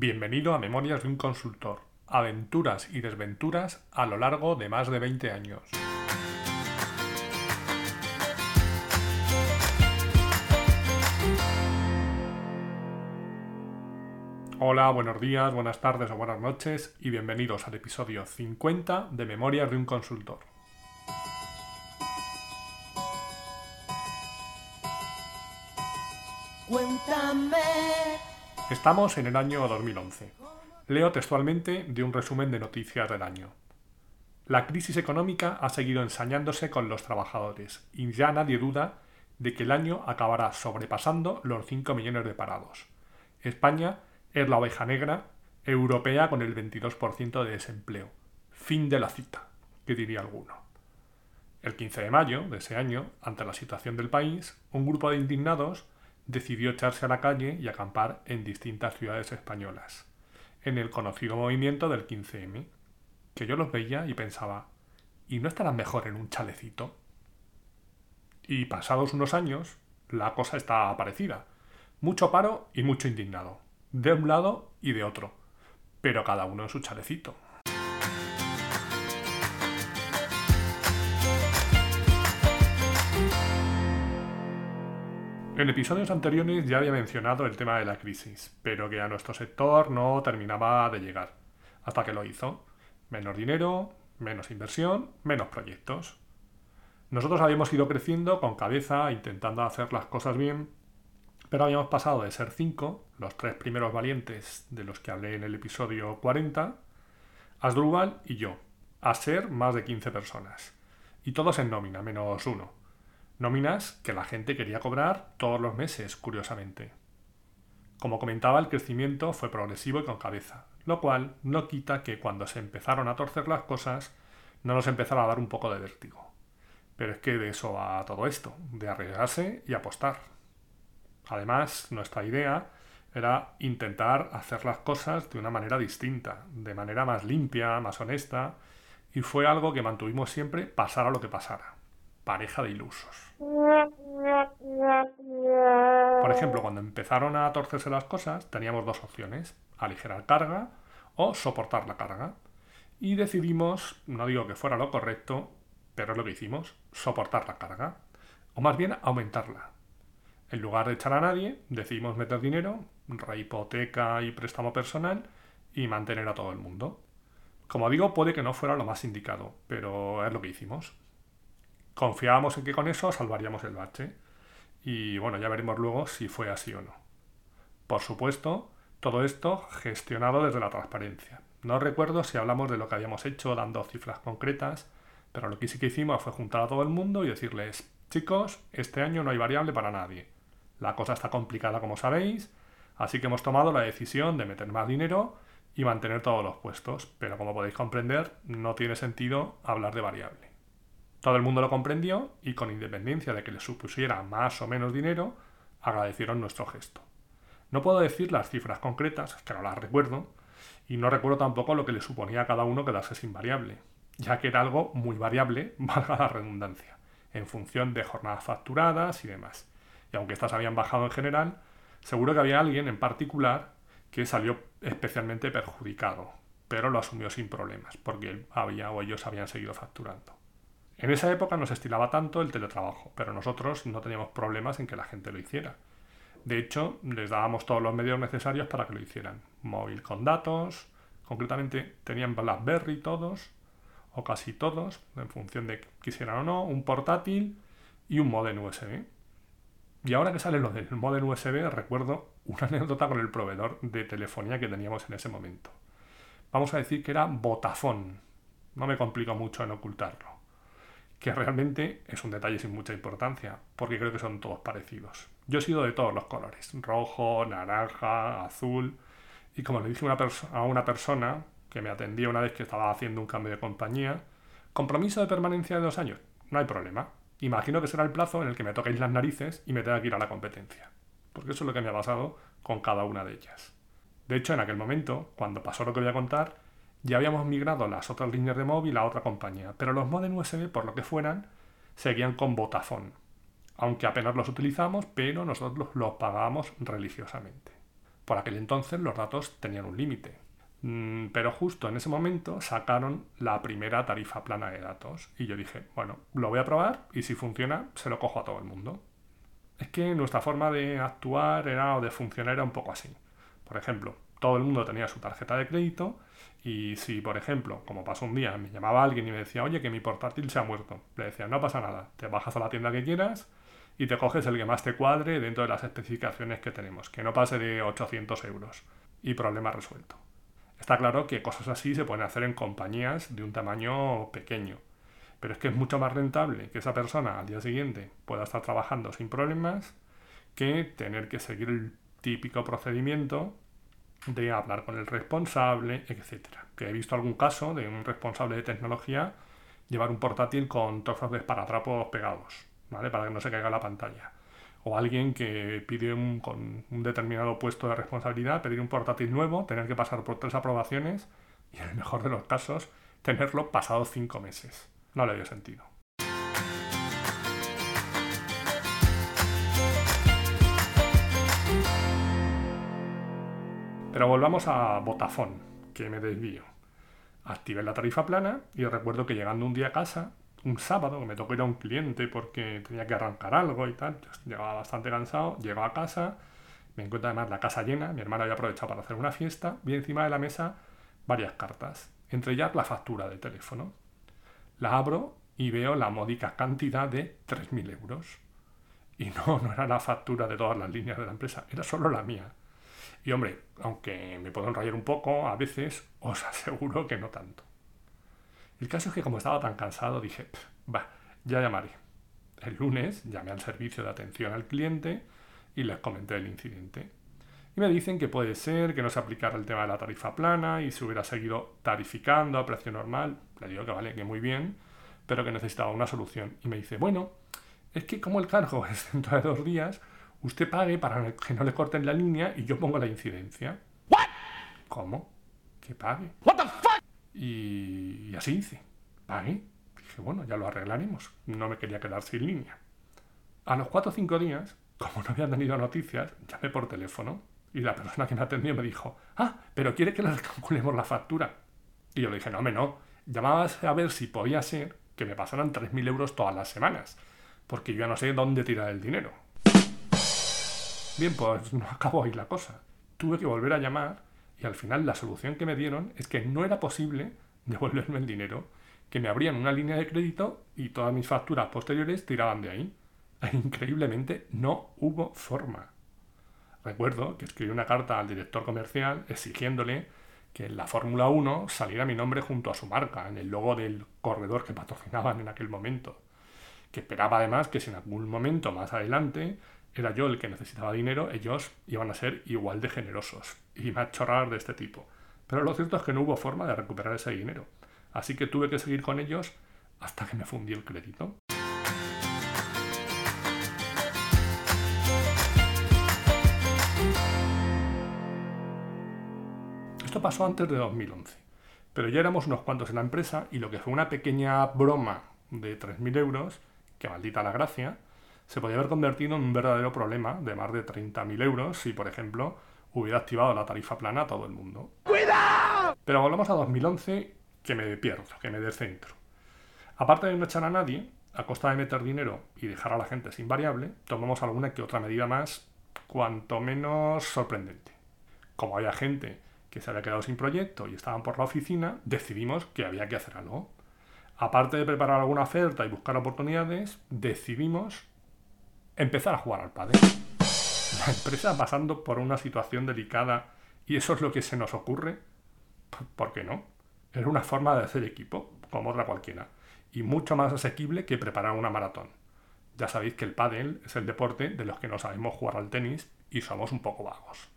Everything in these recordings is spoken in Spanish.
Bienvenido a Memorias de un consultor. Aventuras y desventuras a lo largo de más de 20 años. Hola, buenos días, buenas tardes o buenas noches y bienvenidos al episodio 50 de Memorias de un consultor. Cuéntame. Estamos en el año 2011. Leo textualmente de un resumen de noticias del año. La crisis económica ha seguido ensañándose con los trabajadores y ya nadie duda de que el año acabará sobrepasando los 5 millones de parados. España es la oveja negra europea con el 22% de desempleo. Fin de la cita, que diría alguno. El 15 de mayo de ese año, ante la situación del país, un grupo de indignados decidió echarse a la calle y acampar en distintas ciudades españolas, en el conocido movimiento del 15M, que yo los veía y pensaba, ¿y no estarán mejor en un chalecito? Y pasados unos años, la cosa está parecida. Mucho paro y mucho indignado, de un lado y de otro, pero cada uno en su chalecito. En episodios anteriores ya había mencionado el tema de la crisis, pero que a nuestro sector no terminaba de llegar, hasta que lo hizo. Menos dinero, menos inversión, menos proyectos. Nosotros habíamos ido creciendo con cabeza, intentando hacer las cosas bien, pero habíamos pasado de ser cinco, los tres primeros valientes de los que hablé en el episodio 40, Asdrúbal y yo, a ser más de 15 personas. Y todos en nómina, menos uno. Nóminas que la gente quería cobrar todos los meses, curiosamente. Como comentaba, el crecimiento fue progresivo y con cabeza, lo cual no quita que cuando se empezaron a torcer las cosas, no nos empezara a dar un poco de vértigo. Pero es que de eso va todo esto, de arriesgarse y apostar. Además, nuestra idea era intentar hacer las cosas de una manera distinta, de manera más limpia, más honesta, y fue algo que mantuvimos siempre pasara lo que pasara pareja de ilusos. Por ejemplo, cuando empezaron a torcerse las cosas, teníamos dos opciones, aligerar carga o soportar la carga. Y decidimos, no digo que fuera lo correcto, pero es lo que hicimos, soportar la carga. O más bien aumentarla. En lugar de echar a nadie, decidimos meter dinero, rehipoteca y préstamo personal y mantener a todo el mundo. Como digo, puede que no fuera lo más indicado, pero es lo que hicimos. Confiábamos en que con eso salvaríamos el bache. Y bueno, ya veremos luego si fue así o no. Por supuesto, todo esto gestionado desde la transparencia. No recuerdo si hablamos de lo que habíamos hecho dando cifras concretas, pero lo que sí que hicimos fue juntar a todo el mundo y decirles, chicos, este año no hay variable para nadie. La cosa está complicada como sabéis, así que hemos tomado la decisión de meter más dinero y mantener todos los puestos, pero como podéis comprender, no tiene sentido hablar de variable. Todo el mundo lo comprendió y con independencia de que les supusiera más o menos dinero, agradecieron nuestro gesto. No puedo decir las cifras concretas, que no las recuerdo, y no recuerdo tampoco lo que le suponía a cada uno quedarse sin variable, ya que era algo muy variable, valga la redundancia, en función de jornadas facturadas y demás. Y aunque estas habían bajado en general, seguro que había alguien en particular que salió especialmente perjudicado, pero lo asumió sin problemas, porque él había o ellos habían seguido facturando. En esa época no se estilaba tanto el teletrabajo, pero nosotros no teníamos problemas en que la gente lo hiciera. De hecho, les dábamos todos los medios necesarios para que lo hicieran. Móvil con datos, concretamente tenían BlackBerry todos, o casi todos, en función de que quisieran o no, un portátil y un modem USB. Y ahora que sale lo del modem USB, recuerdo una anécdota con el proveedor de telefonía que teníamos en ese momento. Vamos a decir que era Vodafone. No me complico mucho en ocultarlo que realmente es un detalle sin mucha importancia, porque creo que son todos parecidos. Yo he sido de todos los colores, rojo, naranja, azul, y como le dije a una persona que me atendía una vez que estaba haciendo un cambio de compañía, compromiso de permanencia de dos años, no hay problema. Imagino que será el plazo en el que me toquéis las narices y me tenga que ir a la competencia, porque eso es lo que me ha pasado con cada una de ellas. De hecho, en aquel momento, cuando pasó lo que voy a contar, ya habíamos migrado las otras líneas de móvil a otra compañía, pero los modem USB, por lo que fueran, seguían con Vodafone. Aunque apenas los utilizamos, pero nosotros los pagábamos religiosamente. Por aquel entonces los datos tenían un límite. Mm, pero justo en ese momento sacaron la primera tarifa plana de datos. Y yo dije, bueno, lo voy a probar y si funciona, se lo cojo a todo el mundo. Es que nuestra forma de actuar era, o de funcionar era un poco así. Por ejemplo, todo el mundo tenía su tarjeta de crédito y si, por ejemplo, como pasó un día, me llamaba alguien y me decía, oye, que mi portátil se ha muerto, le decía, no pasa nada, te bajas a la tienda que quieras y te coges el que más te cuadre dentro de las especificaciones que tenemos, que no pase de 800 euros y problema resuelto. Está claro que cosas así se pueden hacer en compañías de un tamaño pequeño, pero es que es mucho más rentable que esa persona al día siguiente pueda estar trabajando sin problemas que tener que seguir el típico procedimiento de hablar con el responsable, etc. Que he visto algún caso de un responsable de tecnología llevar un portátil con trozos de esparatrapos pegados, ¿vale? Para que no se caiga la pantalla. O alguien que pide un, con un determinado puesto de responsabilidad, pedir un portátil nuevo, tener que pasar por tres aprobaciones y en el mejor de los casos, tenerlo pasado cinco meses. No le dio sentido. Pero volvamos a Vodafone, que me desvío. Activé la tarifa plana y recuerdo que llegando un día a casa, un sábado, que me tocó ir a un cliente porque tenía que arrancar algo y tal, llegaba bastante cansado, llego a casa, me encuentro además la casa llena, mi hermana había aprovechado para hacer una fiesta, vi encima de la mesa varias cartas, entre ellas la factura de teléfono. La abro y veo la módica cantidad de 3.000 euros. Y no, no era la factura de todas las líneas de la empresa, era solo la mía. Y hombre, aunque me puedo enrollar un poco, a veces os aseguro que no tanto. El caso es que como estaba tan cansado, dije, va, ya llamaré. El lunes llamé al servicio de atención al cliente y les comenté el incidente. Y me dicen que puede ser que no se aplicara el tema de la tarifa plana y se hubiera seguido tarificando a precio normal. Le digo que vale, que muy bien, pero que necesitaba una solución. Y me dice, bueno, es que como el cargo es dentro de dos días, usted pague para que no le corten la línea y yo pongo la incidencia. ¿Cómo? ¿Que pague? Y, así hice. Pagué. Dije, bueno, ya lo arreglaremos. No me quería quedar sin línea. A los cuatro o cinco días, como no había tenido noticias, llamé por teléfono y la persona que me atendió me dijo, ah, pero quiere que le calculemos la factura. Y yo le dije, no, me no. Llamabas a ver si podía ser que me pasaran 3.000 euros todas las semanas, porque yo ya no sé dónde tirar el dinero. Bien, pues no acabó ahí la cosa. Tuve que volver a llamar y al final la solución que me dieron es que no era posible devolverme el dinero, que me abrían una línea de crédito y todas mis facturas posteriores tiraban de ahí. Increíblemente no hubo forma. Recuerdo que escribí una carta al director comercial exigiéndole que en la Fórmula 1 saliera mi nombre junto a su marca, en el logo del corredor que patrocinaban en aquel momento. Que esperaba además que si en algún momento más adelante era yo el que necesitaba dinero, ellos iban a ser igual de generosos y más chorrar de este tipo. Pero lo cierto es que no hubo forma de recuperar ese dinero. Así que tuve que seguir con ellos hasta que me fundí el crédito. Esto pasó antes de 2011, pero ya éramos unos cuantos en la empresa y lo que fue una pequeña broma de 3.000 euros, que maldita la gracia, se podía haber convertido en un verdadero problema de más de 30.000 euros si, por ejemplo, hubiera activado la tarifa plana a todo el mundo. ¡Cuidado! Pero volvamos a 2011, que me pierdo, que me descentro. Aparte de no echar a nadie, a costa de meter dinero y dejar a la gente sin variable, tomamos alguna que otra medida más, cuanto menos sorprendente. Como había gente que se había quedado sin proyecto y estaban por la oficina, decidimos que había que hacer algo. Aparte de preparar alguna oferta y buscar oportunidades, decidimos empezar a jugar al padre. La empresa pasando por una situación delicada y eso es lo que se nos ocurre, ¿por qué no? Es una forma de hacer equipo, como otra cualquiera, y mucho más asequible que preparar una maratón. Ya sabéis que el pádel es el deporte de los que no sabemos jugar al tenis y somos un poco vagos.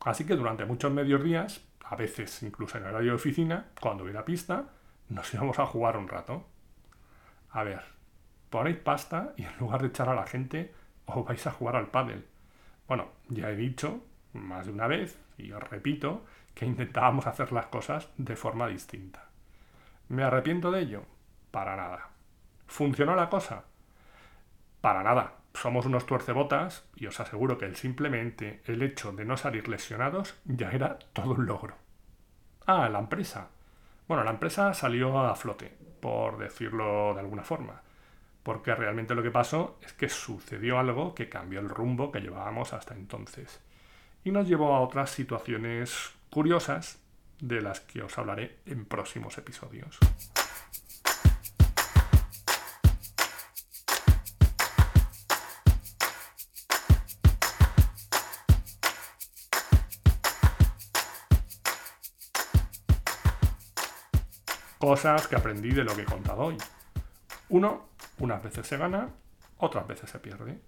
Así que durante muchos medios días, a veces incluso en horario de oficina, cuando hubiera pista, nos íbamos a jugar un rato. A ver, ponéis pasta y en lugar de echar a la gente, os vais a jugar al pádel. Bueno, ya he dicho más de una vez, y os repito, que intentábamos hacer las cosas de forma distinta. ¿Me arrepiento de ello? Para nada. ¿Funcionó la cosa? Para nada. somos unos tuercebotas y os aseguro que el simplemente el hecho de no salir lesionados ya era todo un logro. Ah, la empresa. Bueno, la empresa salió a flote, por decirlo de alguna forma, porque realmente lo que pasó es que sucedió algo que cambió el rumbo que llevábamos hasta entonces y nos llevó a otras situaciones curiosas de las que os hablaré en próximos episodios. Cosas que aprendí de lo que he contado hoy. Uno, unas veces se gana, otras veces se pierde.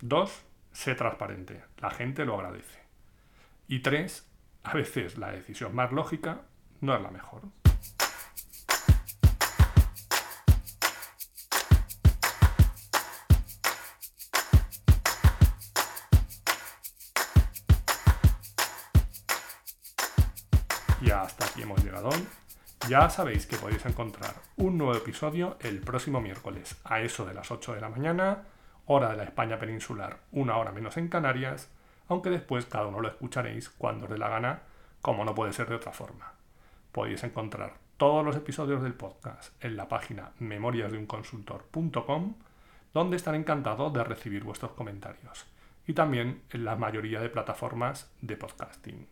Dos, sé transparente. La gente lo agradece. Y tres, a veces la decisión más lógica no es la mejor. Y hasta aquí hemos llegado hoy. Ya sabéis que podéis encontrar un nuevo episodio el próximo miércoles a eso de las 8 de la mañana, hora de la España peninsular, una hora menos en Canarias, aunque después cada uno lo escucharéis cuando os dé la gana, como no puede ser de otra forma. Podéis encontrar todos los episodios del podcast en la página memoriasdeunconsultor.com, donde estaré encantado de recibir vuestros comentarios, y también en la mayoría de plataformas de podcasting.